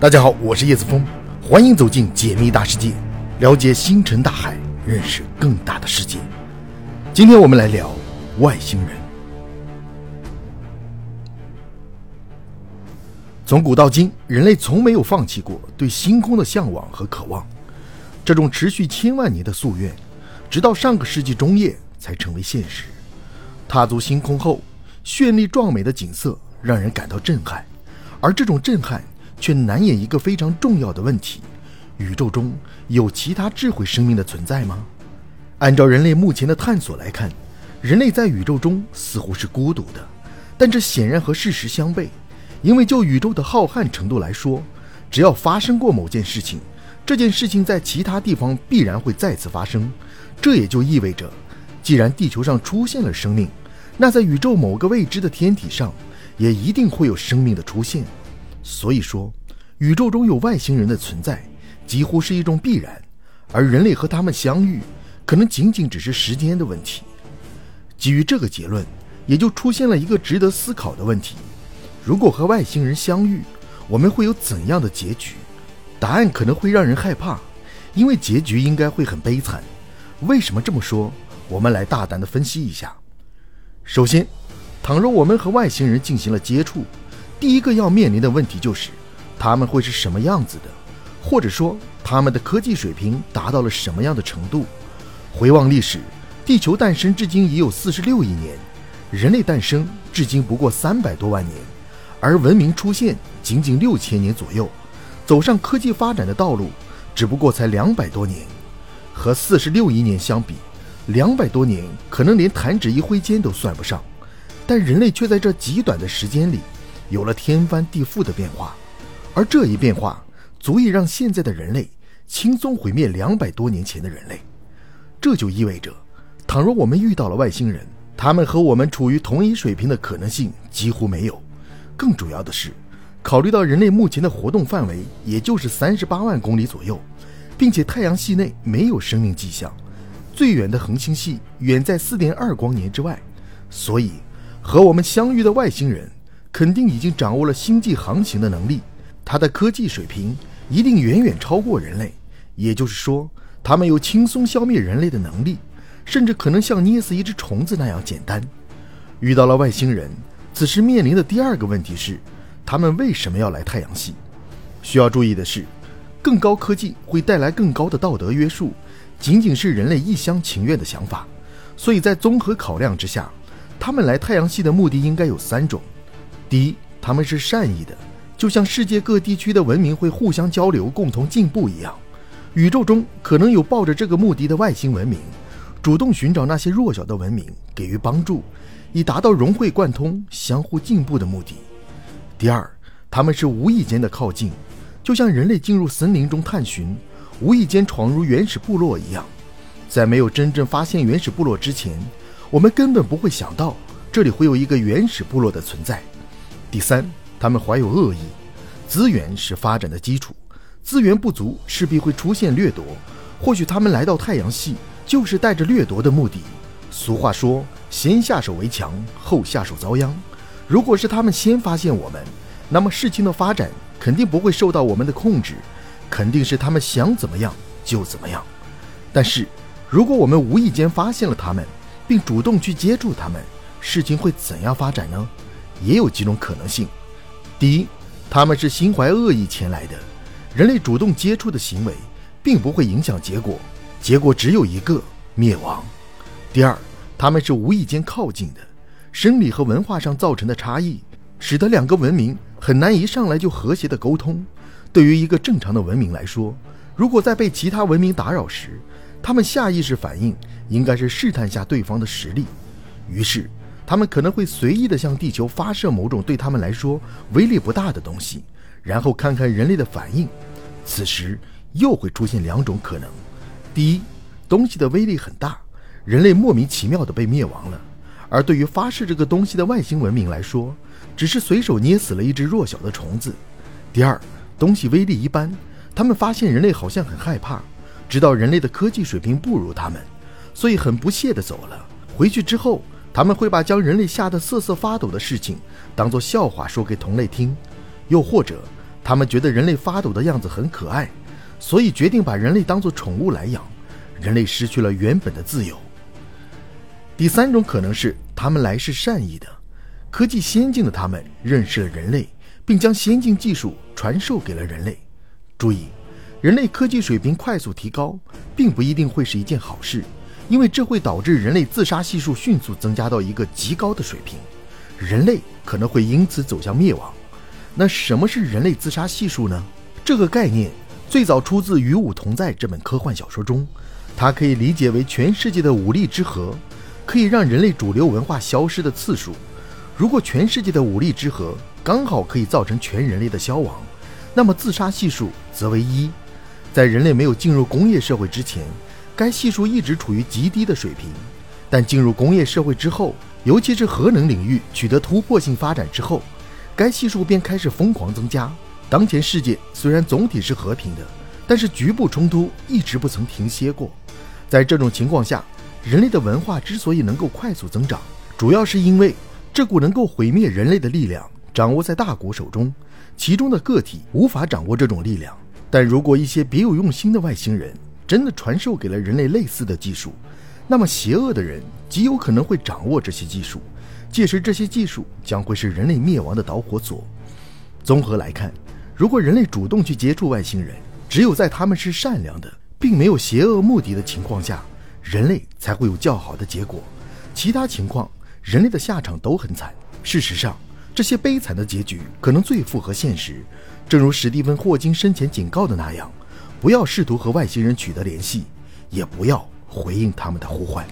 大家好，我是叶子峰，欢迎走进解密大世界，了解星辰大海，认识更大的世界。今天我们来聊外星人。从古到今，人类从没有放弃过对星空的向往和渴望，这种持续千万年的夙愿，直到上个世纪中叶才成为现实。踏足星空后，绚丽壮美的景色让人感到震撼，而这种震撼却难掩一个非常重要的问题：宇宙中有其他智慧生命的存在吗？按照人类目前的探索来看，人类在宇宙中似乎是孤独的，但这显然和事实相悖。因为就宇宙的浩瀚程度来说，只要发生过某件事情，这件事情在其他地方必然会再次发生。这也就意味着，既然地球上出现了生命，那在宇宙某个未知的天体上，也一定会有生命的出现。所以说，宇宙中有外星人的存在，几乎是一种必然。而人类和他们相遇，可能仅仅只是时间的问题。基于这个结论，也就出现了一个值得思考的问题。如果和外星人相遇，我们会有怎样的结局？答案可能会让人害怕，因为结局应该会很悲惨。为什么这么说？我们来大胆地分析一下。首先，倘若我们和外星人进行了接触，第一个要面临的问题就是，他们会是什么样子的，或者说他们的科技水平达到了什么样的程度？回望历史，地球诞生至今已有四十六亿年，人类诞生至今不过三百多万年。而文明出现仅仅六千年左右，走上科技发展的道路只不过才两百多年，和四十六亿年相比，两百多年可能连弹指一挥间都算不上，但人类却在这极短的时间里有了天翻地覆的变化，而这一变化足以让现在的人类轻松毁灭两百多年前的人类。这就意味着，倘若我们遇到了外星人，他们和我们处于同一水平的可能性几乎没有。更主要的是，考虑到人类目前的活动范围也就是三十八万公里左右，并且太阳系内没有生命迹象，最远的恒星系远在四点二光年之外，所以和我们相遇的外星人肯定已经掌握了星际航行的能力，他的科技水平一定远远超过人类。也就是说，他们有轻松消灭人类的能力，甚至可能像捏死一只虫子那样简单。遇到了外星人。此时面临的第二个问题是，他们为什么要来太阳系？需要注意的是，更高科技会带来更高的道德约束，仅仅是人类一厢情愿的想法。所以在综合考量之下，他们来太阳系的目的应该有三种：第一，他们是善意的，就像世界各地区的文明会互相交流、共同进步一样，宇宙中可能有抱着这个目的的外星文明，主动寻找那些弱小的文明，给予帮助。以达到融会贯通、相互进步的目的。第二，他们是无意间的靠近，就像人类进入森林中探寻，无意间闯入原始部落一样。在没有真正发现原始部落之前，我们根本不会想到这里会有一个原始部落的存在。第三，他们怀有恶意，资源是发展的基础，资源不足势必会出现掠夺。或许他们来到太阳系就是带着掠夺的目的。俗话说。先下手为强，后下手遭殃。如果是他们先发现我们，那么事情的发展肯定不会受到我们的控制，肯定是他们想怎么样就怎么样。但是，如果我们无意间发现了他们，并主动去接触他们，事情会怎样发展呢？也有几种可能性。第一，他们是心怀恶意前来的，人类主动接触的行为并不会影响结果，结果只有一个灭亡。第二。他们是无意间靠近的，生理和文化上造成的差异，使得两个文明很难一上来就和谐的沟通。对于一个正常的文明来说，如果在被其他文明打扰时，他们下意识反应应该是试探下对方的实力，于是他们可能会随意的向地球发射某种对他们来说威力不大的东西，然后看看人类的反应。此时又会出现两种可能：第一，东西的威力很大。人类莫名其妙的被灭亡了，而对于发射这个东西的外星文明来说，只是随手捏死了一只弱小的虫子。第二，东西威力一般，他们发现人类好像很害怕，知道人类的科技水平不如他们，所以很不屑的走了。回去之后，他们会把将人类吓得瑟瑟发抖的事情当做笑话说给同类听，又或者，他们觉得人类发抖的样子很可爱，所以决定把人类当作宠物来养。人类失去了原本的自由。第三种可能是他们来是善意的，科技先进的他们认识了人类，并将先进技术传授给了人类。注意，人类科技水平快速提高，并不一定会是一件好事，因为这会导致人类自杀系数迅速增加到一个极高的水平，人类可能会因此走向灭亡。那什么是人类自杀系数呢？这个概念最早出自《与武同在》这本科幻小说中，它可以理解为全世界的武力之和，可以让人类主流文化消失的次数。如果全世界的武力之和刚好可以造成全人类的消亡，那么自杀系数则为一。在人类没有进入工业社会之前，该系数一直处于极低的水平，但进入工业社会之后，尤其是核能领域取得突破性发展之后。该系数便开始疯狂增加。当前世界虽然总体是和平的，但是局部冲突一直不曾停歇过。在这种情况下，人类的文化之所以能够快速增长，主要是因为这股能够毁灭人类的力量掌握在大国手中，其中的个体无法掌握这种力量。但如果一些别有用心的外星人真的传授给了人类类似的技术，那么邪恶的人极有可能会掌握这些技术。届时，这些技术将会是人类灭亡的导火索。综合来看，如果人类主动去接触外星人，只有在他们是善良的，并没有邪恶目的的情况下，人类才会有较好的结果。其他情况，人类的下场都很惨。事实上，这些悲惨的结局可能最符合现实。正如史蒂芬·霍金生前警告的那样：不要试图和外星人取得联系，也不要回应他们的呼唤。